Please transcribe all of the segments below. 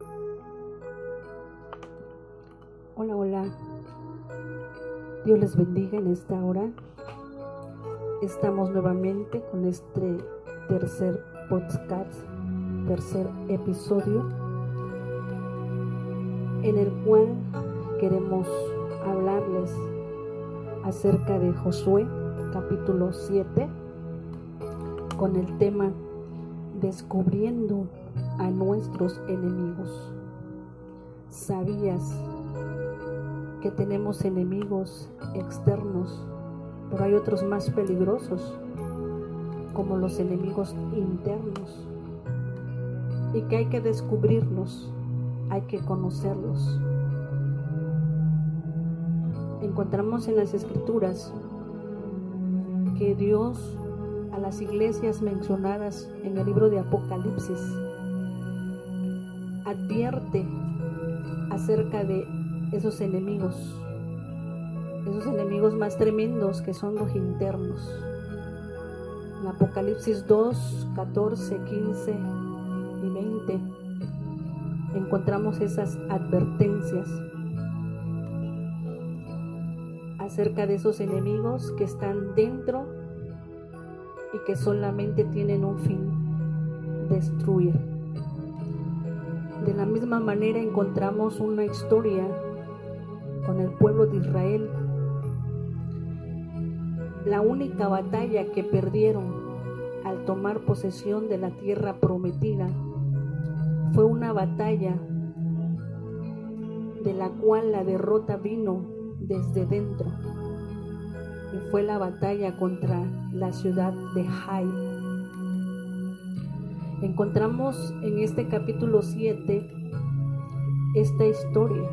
Hola, hola. Dios les bendiga en esta hora. Estamos nuevamente con este tercer podcast, tercer episodio, en el cual queremos hablarles acerca de Josué, capítulo 7, con el tema Descubriendo a nuestros enemigos. ¿Sabías que tenemos enemigos externos, pero hay otros más peligrosos, como los enemigos internos, y que hay que descubrirlos, hay que conocerlos. Encontramos en las escrituras que Dios a las iglesias mencionadas en el libro de Apocalipsis advierte acerca de esos enemigos, esos enemigos más tremendos que son los internos. En Apocalipsis 2, 14, 15 y 20 encontramos esas advertencias acerca de esos enemigos que están dentro y que solamente tienen un fin, destruir. De la misma manera encontramos una historia con el pueblo de Israel. La única batalla que perdieron al tomar posesión de la tierra prometida fue una batalla de la cual la derrota vino desde dentro y fue la batalla contra la ciudad de Jai. Encontramos en este capítulo 7 esta historia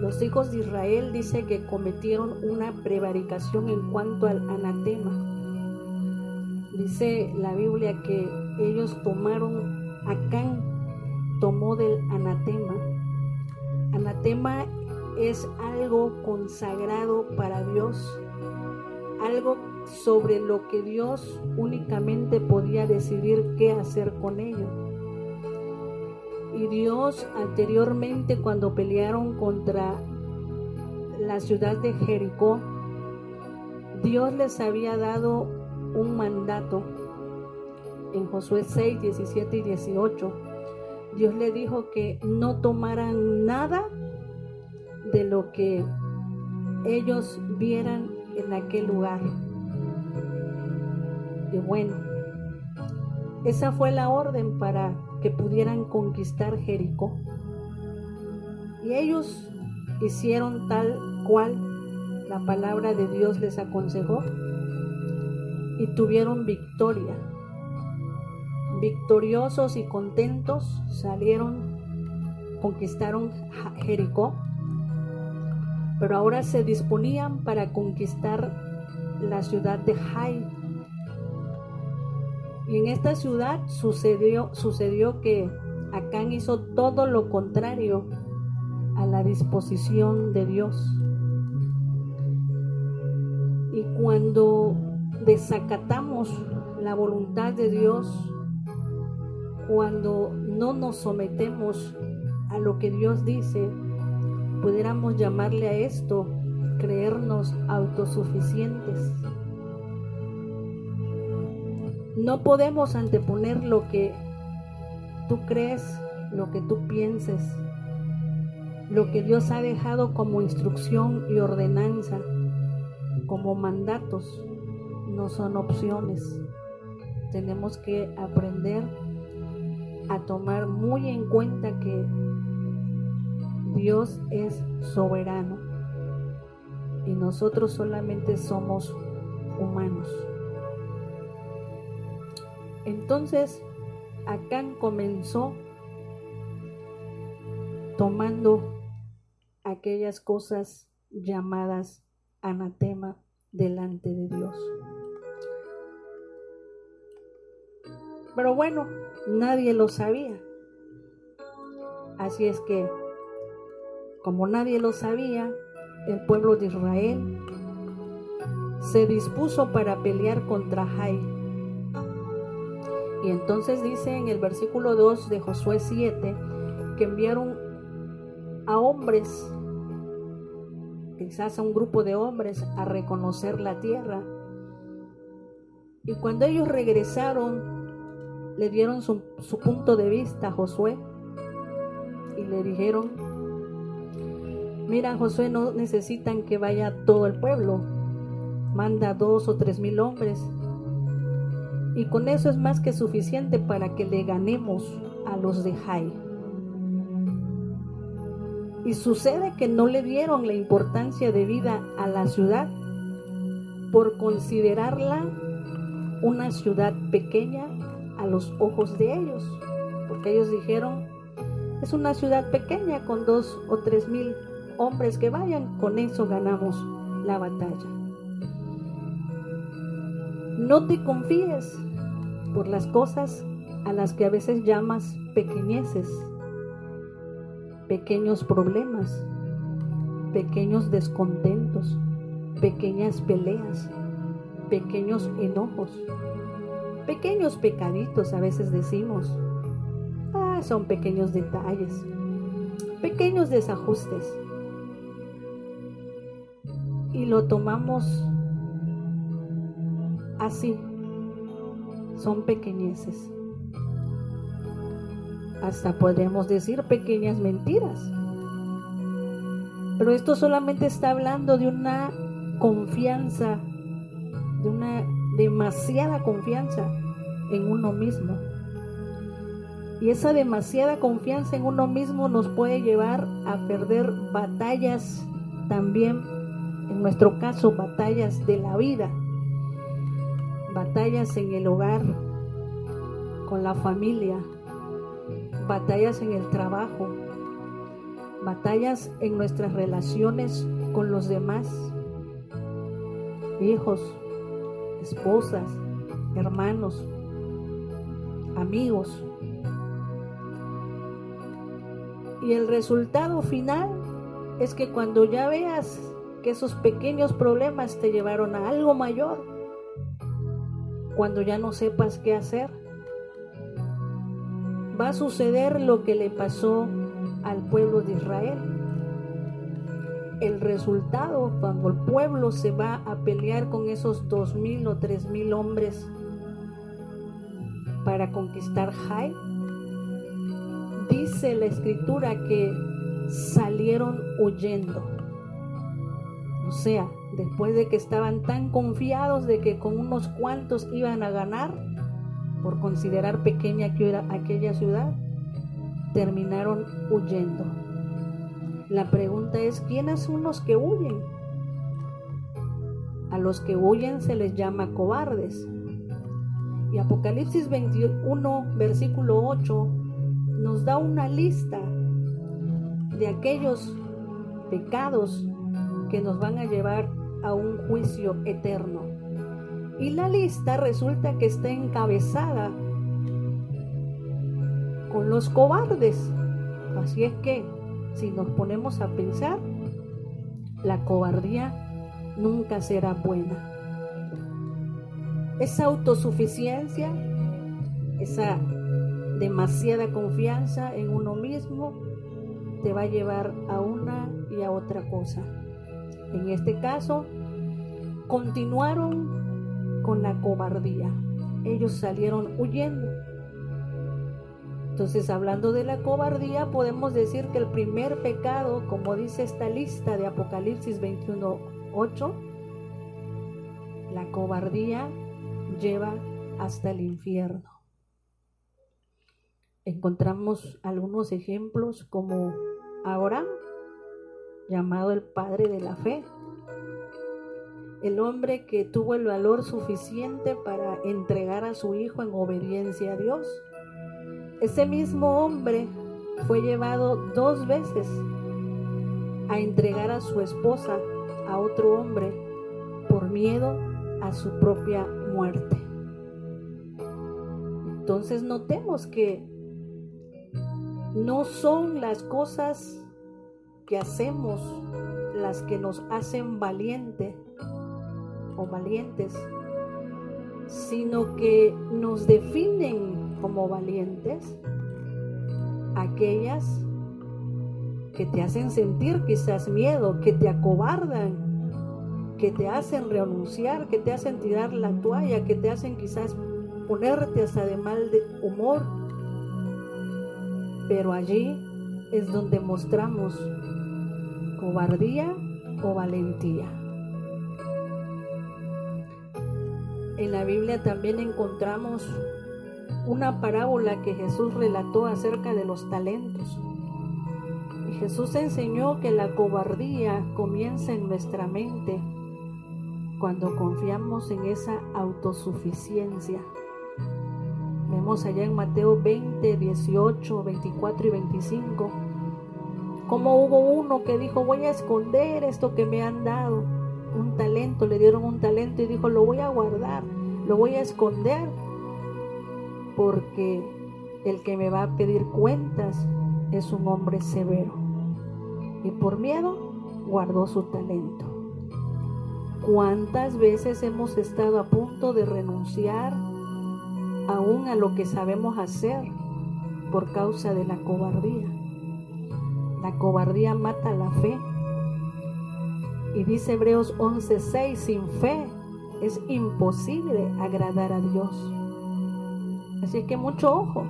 los hijos de Israel dice que cometieron una prevaricación en cuanto al anatema. Dice la Biblia que ellos tomaron, Acán tomó del anatema. Anatema es algo consagrado para Dios, algo sobre lo que Dios únicamente podía decidir qué hacer con ello. Y Dios anteriormente cuando pelearon contra la ciudad de Jericó, Dios les había dado un mandato en Josué 6, 17 y 18. Dios le dijo que no tomaran nada de lo que ellos vieran en aquel lugar. Y bueno, esa fue la orden para que pudieran conquistar Jericó. Y ellos hicieron tal cual la palabra de Dios les aconsejó y tuvieron victoria. Victoriosos y contentos salieron, conquistaron Jericó, pero ahora se disponían para conquistar la ciudad de Jai en esta ciudad sucedió, sucedió que Acán hizo todo lo contrario a la disposición de Dios. Y cuando desacatamos la voluntad de Dios, cuando no nos sometemos a lo que Dios dice, pudiéramos llamarle a esto creernos autosuficientes. No podemos anteponer lo que tú crees, lo que tú pienses, lo que Dios ha dejado como instrucción y ordenanza, como mandatos, no son opciones. Tenemos que aprender a tomar muy en cuenta que Dios es soberano y nosotros solamente somos humanos. Entonces, Acán comenzó tomando aquellas cosas llamadas anatema delante de Dios. Pero bueno, nadie lo sabía. Así es que, como nadie lo sabía, el pueblo de Israel se dispuso para pelear contra Jai Y entonces dice en el versículo 2 de Josué 7 que enviaron a hombres, quizás a un grupo de hombres, a reconocer la tierra. Y cuando ellos regresaron, le dieron su, su punto de vista a Josué y le dijeron, mira Josué, no necesitan que vaya todo el pueblo, manda dos o tres mil hombres y con eso es más que suficiente para que le ganemos a los de Jai. Y sucede que no le dieron la importancia de vida a la ciudad por considerarla una ciudad pequeña a los ojos de ellos. Porque ellos dijeron, es una ciudad pequeña con dos o tres mil hombres que vayan, con eso ganamos la batalla. No te confíes por las cosas a las que a veces llamas pequeñeces, pequeños problemas, pequeños descontentos, pequeñas peleas, pequeños enojos, pequeños pecaditos a veces decimos. Ah, son pequeños detalles, pequeños desajustes. Y lo tomamos así, son pequeñeces. Hasta podemos decir pequeñas mentiras. Pero esto solamente está hablando de una confianza, de una demasiada confianza en uno mismo. Y esa demasiada confianza en uno mismo nos puede llevar a perder batallas también, en nuestro caso, batallas de la vida batallas en el hogar, con la familia, batallas en el trabajo, batallas en nuestras relaciones con los demás, hijos, esposas, hermanos, amigos. Y el resultado final es que cuando ya veas que esos pequeños problemas te llevaron a algo mayor, cuando ya no sepas qué hacer. Va a suceder lo que le pasó al pueblo de Israel. El resultado, cuando el pueblo se va a pelear con esos dos mil o tres mil hombres para conquistar Jai, dice la escritura que salieron huyendo. O sea, después de que estaban tan confiados de que con unos cuantos iban a ganar, por considerar pequeña aquella ciudad, terminaron huyendo. La pregunta es, ¿quiénes son los que huyen? A los que huyen se les llama cobardes. Y Apocalipsis 21, versículo 8, nos da una lista de aquellos pecados que nos van a llevar a un juicio eterno. Y la lista resulta que está encabezada con los cobardes. Así es que, si nos ponemos a pensar, la cobardía nunca será buena. Esa autosuficiencia, esa demasiada confianza en uno mismo, te va a llevar a una y a otra cosa. En este caso, continuaron con la cobardía. Ellos salieron huyendo. Entonces, hablando de la cobardía, podemos decir que el primer pecado, como dice esta lista de Apocalipsis 21.8, la cobardía lleva hasta el infierno. Encontramos algunos ejemplos como Abraham, llamado el padre de la fe. El hombre que tuvo el valor suficiente para entregar a su hijo en obediencia a Dios. Ese mismo hombre fue llevado dos veces a entregar a su esposa a otro hombre por miedo a su propia muerte. Entonces notemos que no son las cosas que hacemos las que nos hacen valiente o valientes, sino que nos definen como valientes aquellas que te hacen sentir quizás miedo, que te acobardan, que te hacen renunciar, que te hacen tirar la toalla, que te hacen quizás ponerte hasta de mal de humor. Pero allí es donde mostramos cobardía o valentía. En la Biblia también encontramos una parábola que Jesús relató acerca de los talentos. Y Jesús enseñó que la cobardía comienza en nuestra mente cuando confiamos en esa autosuficiencia. Vemos allá en Mateo 20, 18, 24 y 25 como hubo uno que dijo, voy a esconder esto que me han dado. Un talento, le dieron un talento y dijo, lo voy a guardar, lo voy a esconder, porque el que me va a pedir cuentas es un hombre severo. Y por miedo guardó su talento. ¿Cuántas veces hemos estado a punto de renunciar aún a lo que sabemos hacer por causa de la cobardía? La cobardía mata la fe. Y dice Hebreos 11:6, sin fe es imposible agradar a Dios. Así que mucho ojo.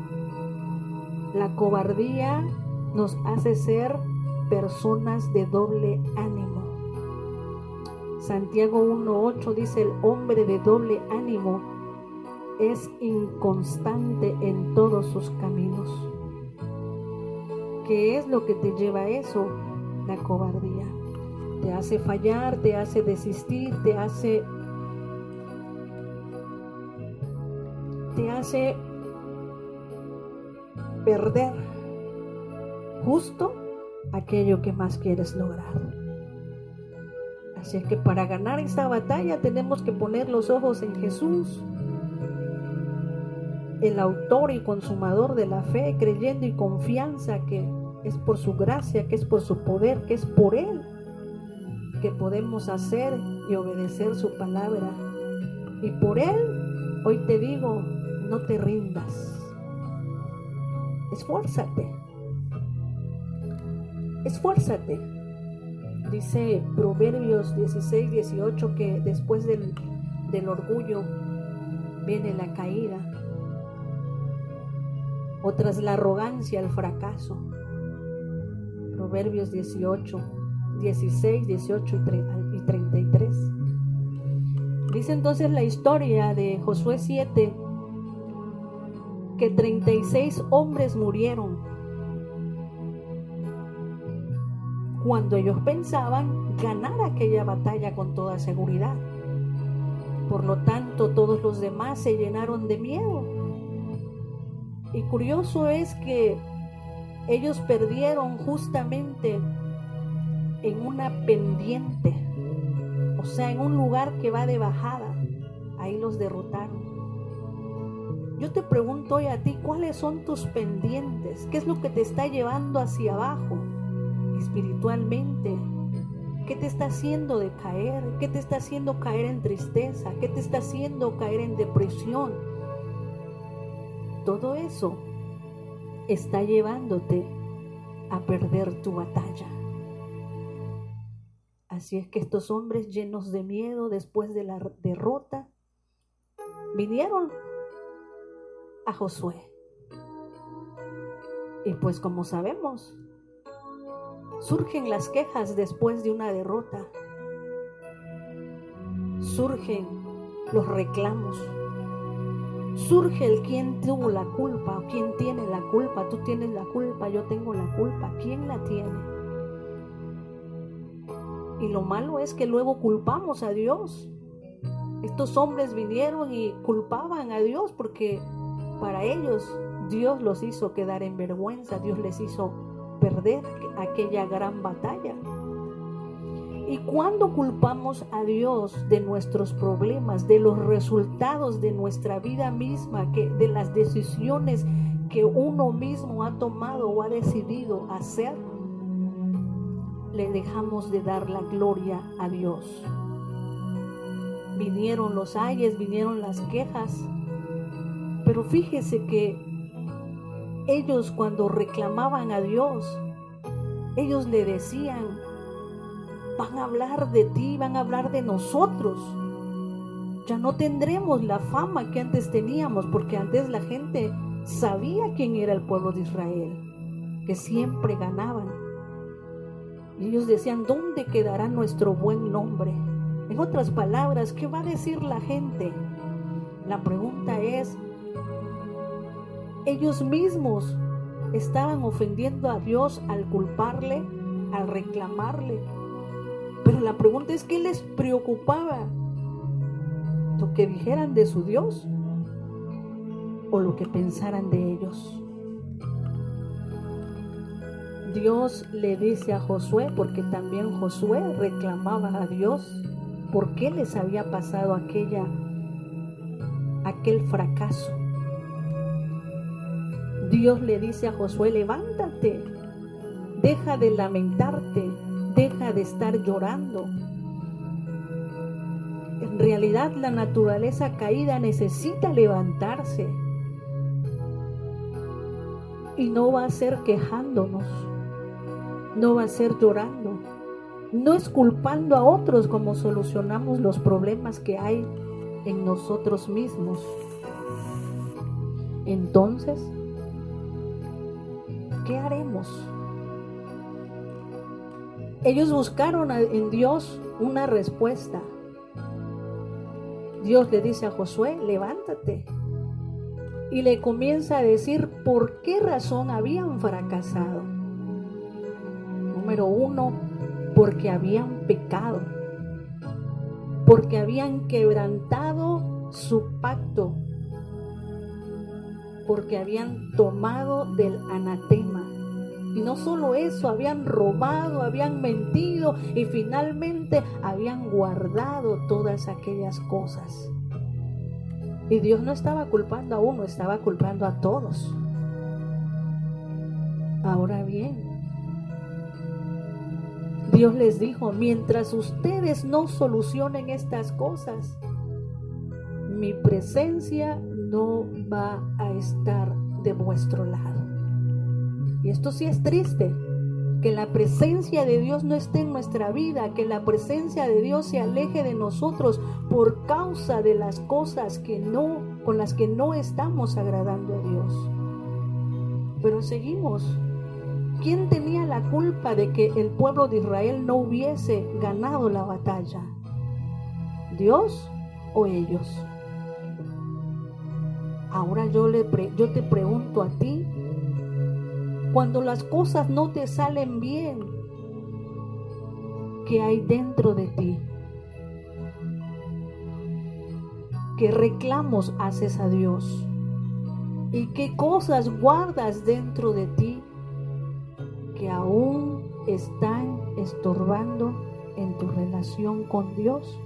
La cobardía nos hace ser personas de doble ánimo. Santiago 1.8 dice, el hombre de doble ánimo es inconstante en todos sus caminos. ¿Qué es lo que te lleva a eso? La cobardía. Te hace fallar, te hace desistir, te hace te hace perder justo aquello que más quieres lograr. Así es que para ganar esta batalla tenemos que poner los ojos en Jesús, el autor y consumador de la fe, creyendo y confianza que es por su gracia, que es por su poder, que es por Él que podemos hacer y obedecer su palabra. Y por Él, hoy te digo, no te rindas. Esfuérzate. Esfuérzate. Dice Proverbios 16, 18 que después del, del orgullo viene la caída. O tras la arrogancia, el fracaso. Proverbios 18, 16, 18 y 33. Dice entonces la historia de Josué 7 que 36 hombres murieron cuando ellos pensaban ganar aquella batalla con toda seguridad. Por lo tanto, todos los demás se llenaron de miedo. Y curioso es que ellos perdieron justamente en una pendiente, o sea, en un lugar que va de bajada. Ahí los derrotaron. Yo te pregunto hoy a ti, ¿cuáles son tus pendientes? ¿Qué es lo que te está llevando hacia abajo espiritualmente? ¿Qué te está haciendo decaer? ¿Qué te está haciendo caer en tristeza? ¿Qué te está haciendo caer en depresión? Todo eso está llevándote a perder tu batalla. Así es que estos hombres llenos de miedo después de la derrota vinieron a Josué. Y pues como sabemos, surgen las quejas después de una derrota. Surgen los reclamos surge el quién tuvo la culpa quién tiene la culpa. Tú tienes la culpa, yo tengo la culpa. ¿Quién la tiene? Y lo malo es que luego culpamos a Dios. Estos hombres vinieron y culpaban a Dios porque para ellos Dios los hizo quedar en vergüenza, Dios les hizo perder aquella gran batalla. Y cuando culpamos a Dios de nuestros problemas, de los resultados de nuestra vida misma, que, de las decisiones que uno mismo ha tomado o ha decidido hacer, le dejamos de dar la gloria a Dios. vinieron los ayes, vinieron las quejas. Pero fíjese que ellos cuando reclamaban a Dios, ellos le decían, van a hablar de ti, van a hablar de nosotros. Ya no tendremos la fama que antes teníamos, porque antes la gente sabía quién era el pueblo de Israel, que siempre ganaban. Y ellos decían, ¿dónde quedará nuestro buen nombre? En otras palabras, ¿qué va a decir la gente? La pregunta es, ellos mismos estaban ofendiendo a Dios al culparle, al reclamarle. La pregunta es, ¿qué les preocupaba? ¿Lo que dijeran de su Dios o lo que pensaran de ellos? Dios le dice a Josué, porque también Josué reclamaba a Dios, por qué les había pasado aquella, aquel fracaso. Dios le dice a Josué, levántate, deja de lamentarte, de estar llorando. En realidad la naturaleza caída necesita levantarse y no va a ser quejándonos, no va a ser llorando, no es culpando a otros como solucionamos los problemas que hay en nosotros mismos. Entonces, ¿qué haremos? Ellos buscaron en Dios una respuesta. Dios le dice a Josué, levántate. Y le comienza a decir por qué razón habían fracasado. Número uno, porque habían pecado. Porque habían quebrantado su pacto porque habían tomado del anatema. Y no solo eso, habían robado, habían mentido y finalmente habían guardado todas aquellas cosas. Y Dios no estaba culpando a uno, estaba culpando a todos. Ahora bien, Dios les dijo, mientras ustedes no solucionen estas cosas, mi presencia no va a estar de vuestro lado. Esto sí es triste, que la presencia de Dios no esté en nuestra vida, que la presencia de Dios se aleje de nosotros por causa de las cosas que no con las que no estamos agradando a Dios. Pero seguimos. ¿Quién tenía la culpa de que el pueblo de Israel no hubiese ganado la batalla? ¿Dios o ellos? Ahora yo, le yo te pregunto a ti, cuando las cosas no te salen bien, ¿qué hay dentro de ti? ¿Qué reclamos haces a Dios? ¿Y qué cosas guardas dentro de ti que aún están estorbando en tu relación con Dios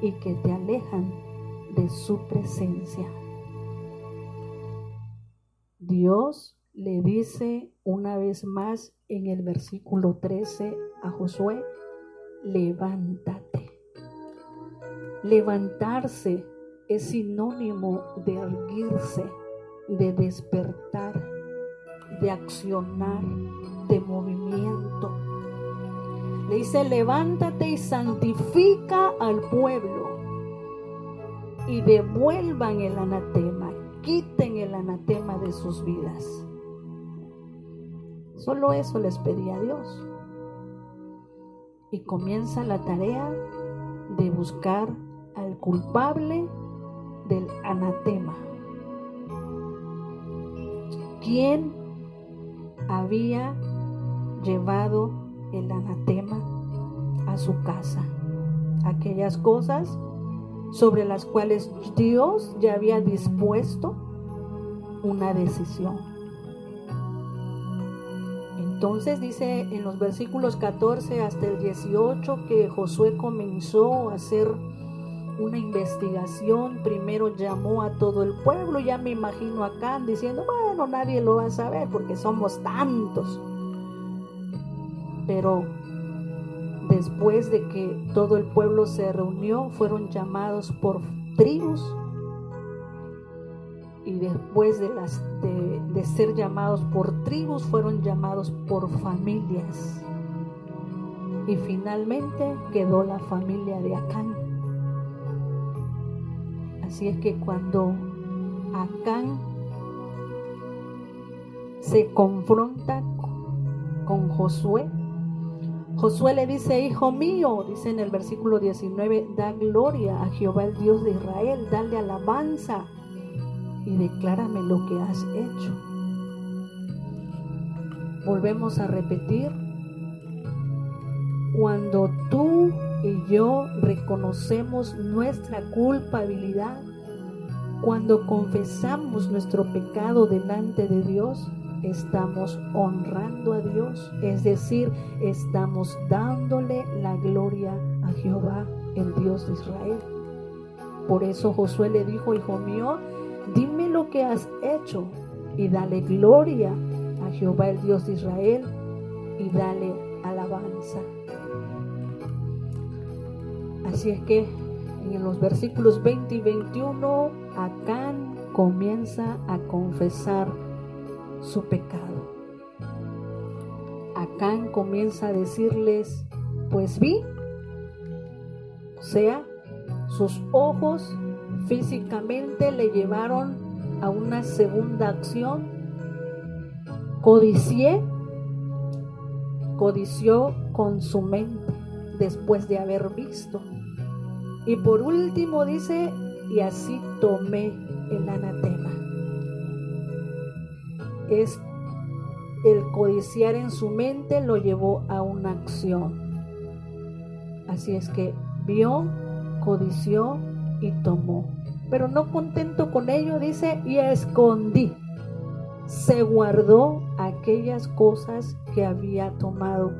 y que te alejan de su presencia? Dios le dice una vez más en el versículo 13 a Josué, levántate. Levantarse es sinónimo de erguirse, de despertar, de accionar, de movimiento. Le dice, levántate y santifica al pueblo y devuelvan el anatema quiten el anatema de sus vidas. Solo eso les pedía a Dios. Y comienza la tarea de buscar al culpable del anatema. ¿Quién había llevado el anatema a su casa? Aquellas cosas sobre las cuales Dios ya había dispuesto una decisión. Entonces dice en los versículos 14 hasta el 18 que Josué comenzó a hacer una investigación, primero llamó a todo el pueblo, ya me imagino acá diciendo, bueno, nadie lo va a saber porque somos tantos. Pero después de que todo el pueblo se reunió, fueron llamados por tribus y después de, las, de, ser llamados por tribus, fueron llamados por familias. Y finalmente quedó la familia de Acán. Así es que cuando Acán se confronta con Josué, Josué le dice, hijo mío, dice en el versículo 19, da gloria a Jehová el Dios de Israel, dale alabanza y declárame lo que has hecho. Volvemos a repetir, cuando tú y yo reconocemos nuestra culpabilidad, cuando confesamos nuestro pecado delante de Dios, estamos honrando a Dios, es decir, estamos dándole la gloria a Jehová, el Dios de Israel. Por eso Josué le dijo, hijo mío, dime lo que has hecho y dale gloria a Jehová el Dios de Israel y dale alabanza. Así es que en los versículos 20 y 21, Acán comienza a confesar su pecado. Acán comienza a decirles, pues vi, o sea, sus ojos físicamente le llevaron a una segunda acción. Codicié, codició con su mente después de haber visto. Y por último dice, y así tomé el anatema. Es el codiciar en su mente lo llevó a una acción. Así es que vio, codició y tomó. Pero no contento con ello, dice, y escondí. Se guardó aquellas cosas que había tomado,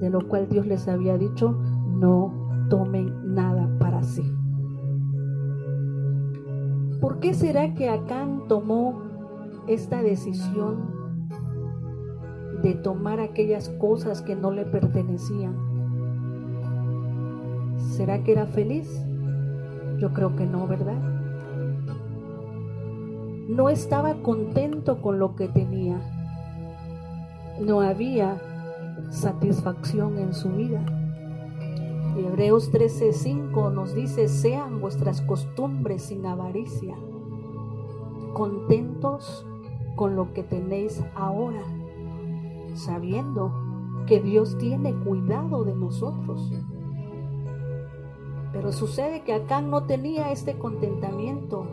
de lo cual Dios les había dicho, no tomen nada para sí. ¿Por qué será que Acán tomó esta decisión de tomar aquellas cosas que no le pertenecían? ¿Será que era feliz? Yo creo que no, ¿verdad? No estaba contento con lo que tenía. No había satisfacción en su vida. Hebreos 13:5 nos dice, sean vuestras costumbres sin avaricia, contentos con lo que tenéis ahora, sabiendo que Dios tiene cuidado de nosotros. Pero sucede que Acán no tenía este contentamiento,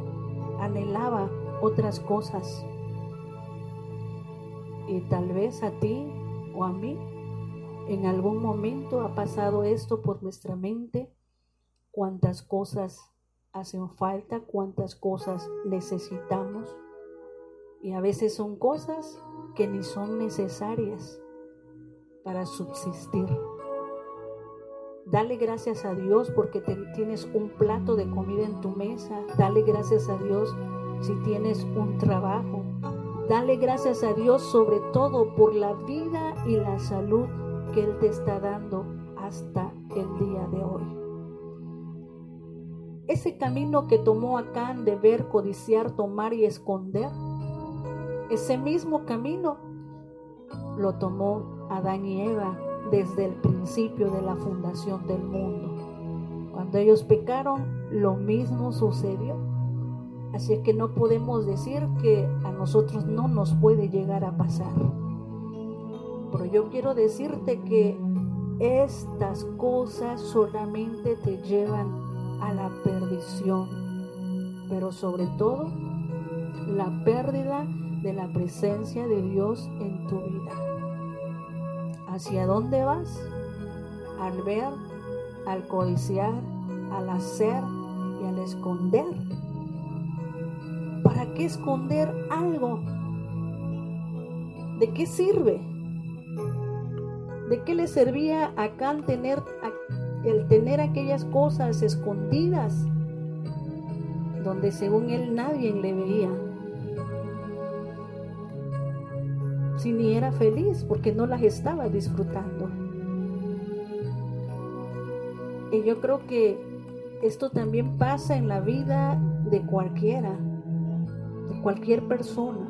anhelaba otras cosas. Y tal vez a ti o a mí en algún momento ha pasado esto por nuestra mente, cuántas cosas hacen falta, cuántas cosas necesitamos. Y a veces son cosas que ni son necesarias para subsistir. Dale gracias a Dios porque tienes un plato de comida en tu mesa. Dale gracias a Dios si tienes un trabajo. Dale gracias a Dios sobre todo por la vida y la salud que Él te está dando hasta el día de hoy. Ese camino que tomó Acán de ver, codiciar, tomar y esconder, ese mismo camino lo tomó Adán y Eva desde el principio de la fundación del mundo. Cuando ellos pecaron, lo mismo sucedió. Así es que no podemos decir que a nosotros no nos puede llegar a pasar. Pero yo quiero decirte que estas cosas solamente te llevan a la perdición, pero sobre todo la pérdida de la presencia de Dios en tu vida. ¿Hacia dónde vas? Al ver, al codiciar, al hacer y al esconder. ¿Para qué esconder algo? ¿De qué sirve? ¿De qué le servía a Can tener, el tener aquellas cosas escondidas donde según él nadie le veía? si ni era feliz porque no las estaba disfrutando. Y yo creo que esto también pasa en la vida de cualquiera, de cualquier persona.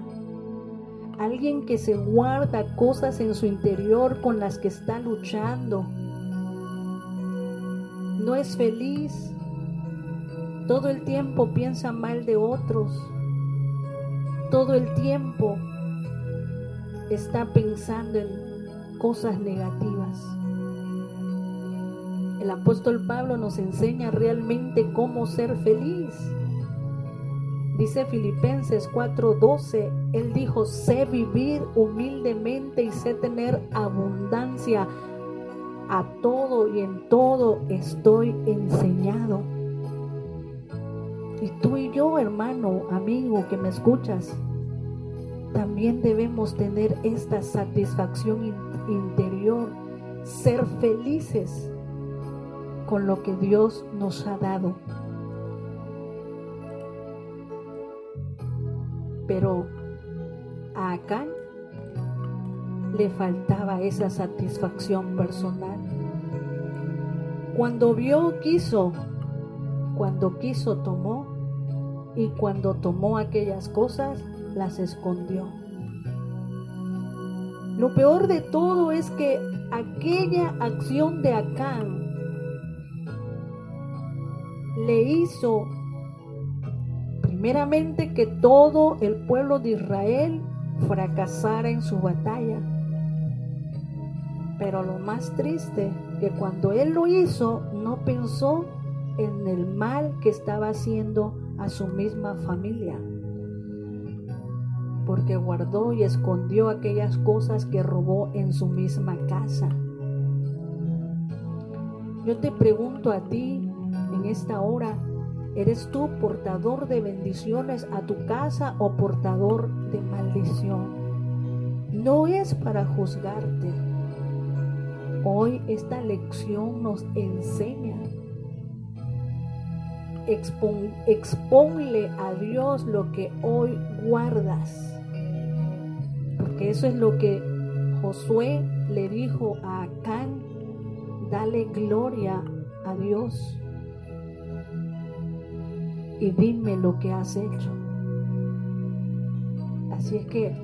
Alguien que se guarda cosas en su interior con las que está luchando. No es feliz. Todo el tiempo piensa mal de otros. Todo el tiempo está pensando en cosas negativas. El apóstol Pablo nos enseña realmente cómo ser feliz. Dice Filipenses 4:12, él dijo, sé vivir humildemente y sé tener abundancia. A todo y en todo estoy enseñado. Y tú y yo, hermano, amigo que me escuchas, también debemos tener esta satisfacción interior, ser felices con lo que Dios nos ha dado. Pero a Acán le faltaba esa satisfacción personal. Cuando vio, quiso. Cuando quiso, tomó. Y cuando tomó aquellas cosas, las escondió. Lo peor de todo es que aquella acción de Acán le hizo primeramente que todo el pueblo de Israel fracasara en su batalla. Pero lo más triste, que cuando él lo hizo, no pensó en el mal que estaba haciendo a su misma familia. Porque guardó y escondió aquellas cosas que robó en su misma casa. Yo te pregunto a ti, en esta hora, ¿eres tú portador de bendiciones a tu casa o portador de maldición? No es para juzgarte. Hoy esta lección nos enseña. exponle a Dios lo que hoy guardas. Porque eso es lo que Josué le dijo a Acán. Dale gloria a Dios y dime lo que has hecho. Así es que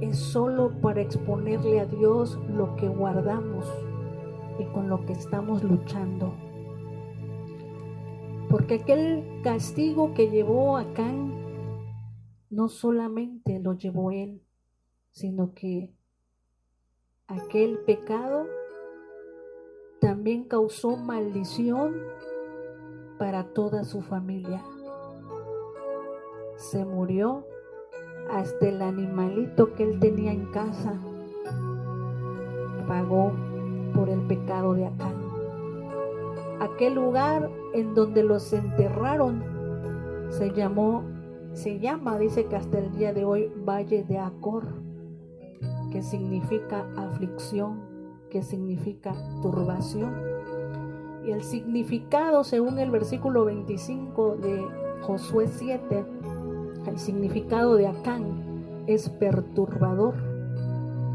es solo para exponerle a Dios lo que guardamos y con lo que estamos luchando. Porque aquel castigo que llevó a Can no solamente lo llevó él, sino que aquel pecado también causó maldición para toda su familia. Se murió hasta el animalito que él tenía en casa. Pagó por el pecado de Acán. Aquel lugar en donde los enterraron se llamó, se llama, dice que hasta el día de hoy, Valle de Acor, que significa aflicción, que significa turbación. Y el significado, según el versículo 25 de Josué 7, el significado de Acán es perturbador,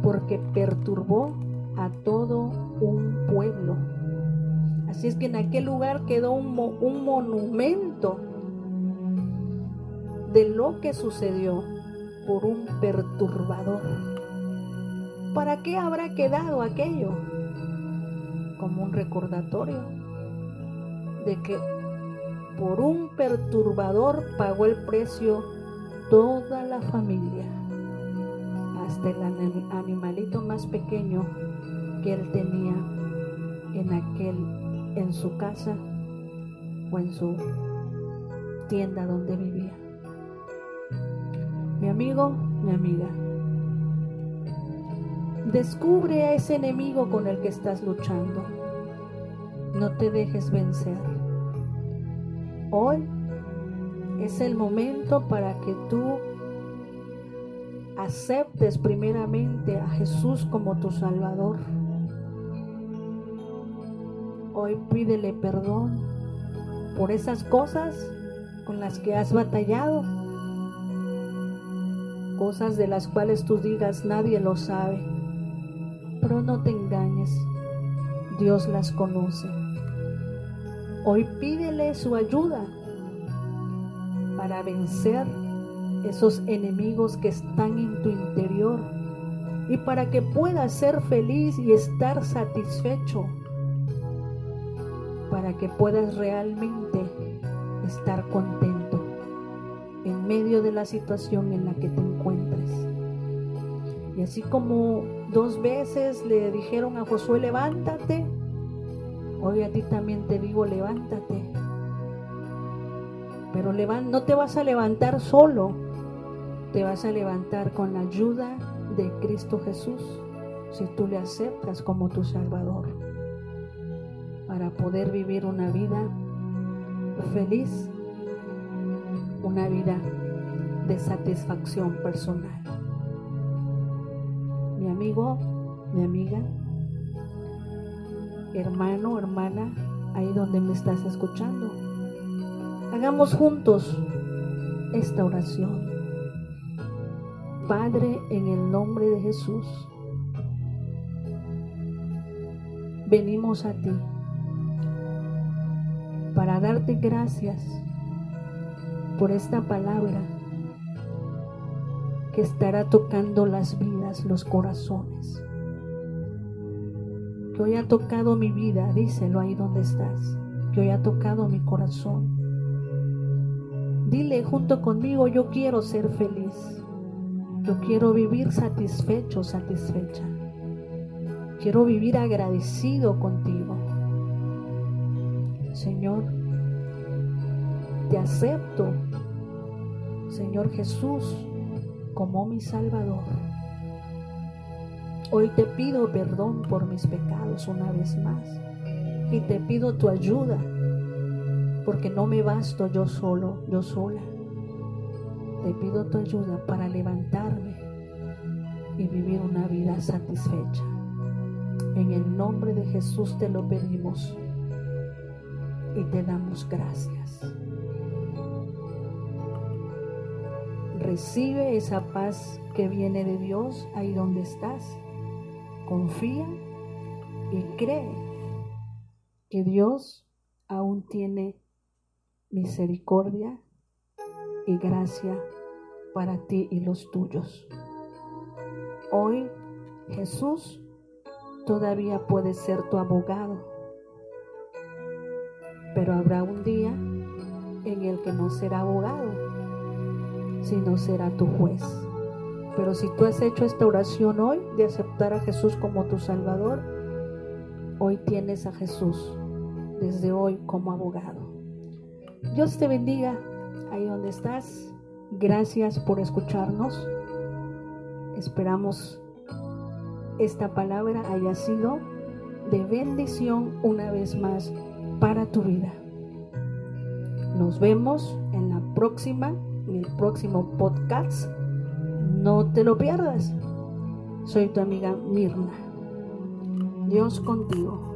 porque perturbó a todo un pueblo. Así es que en aquel lugar quedó un, un monumento de lo que sucedió por un perturbador. ¿Para qué habrá quedado aquello? Como un recordatorio de que por un perturbador pagó el precio toda la familia, hasta el animalito más pequeño que él tenía en aquel, en su casa o en su tienda donde vivía. Mi amigo, mi amiga, Descubre a ese enemigo con el que estás luchando. No te dejes vencer. Hoy es el momento para que tú aceptes primeramente a Jesús como tu Salvador. Hoy pídele perdón por esas cosas con las que has batallado, cosas de las cuales tú digas nadie lo sabe. Pero no te engañes. Dios las conoce. Hoy pídele su ayuda para vencer esos enemigos que están en tu interior y para que puedas ser feliz y estar satisfecho, para que puedas realmente estar contento en medio de la situación en la que te encuentres. Y así como dos veces le dijeron a Josué, levántate, hoy a ti también te digo, levántate. Pero no te vas a levantar solo, te vas a levantar con la ayuda de Cristo Jesús, si tú le aceptas como tu Salvador, para poder vivir una vida feliz, una vida de satisfacción personal. Mi amigo, mi amiga, hermano, hermana, ahí donde me estás escuchando, hagamos juntos esta oración. Padre, en el nombre de Jesús, venimos a ti para darte gracias por esta palabra que estará tocando las vidas, los corazones. Que hoy ha tocado mi vida, díselo ahí donde estás, que hoy ha tocado mi corazón. Dile junto conmigo, yo quiero ser feliz. Yo quiero vivir satisfecho, satisfecha. Quiero vivir agradecido contigo. Señor, te acepto, Señor Jesús, como mi Salvador. Hoy te pido perdón por mis pecados una vez más y te pido tu ayuda porque no me basto yo solo, yo sola. Te pido tu ayuda para levantarme y vivir una vida satisfecha. En el nombre de Jesús te lo pedimos y te damos gracias. Recibe esa paz que viene de Dios ahí donde estás. Confía y cree que Dios aún tiene misericordia y gracia para ti y los tuyos. Hoy Jesús todavía puede ser tu abogado, pero habrá un día en el que no será abogado, sino será tu juez. Pero si tú has hecho esta oración hoy de aceptar a Jesús como tu Salvador, hoy tienes a Jesús desde hoy como abogado. Dios te bendiga ahí donde estás. Gracias por escucharnos. Esperamos esta palabra haya sido de bendición una vez más para tu vida. Nos vemos en la próxima, el próximo podcast. No te lo pierdas. Soy tu amiga Mirna. Dios contigo.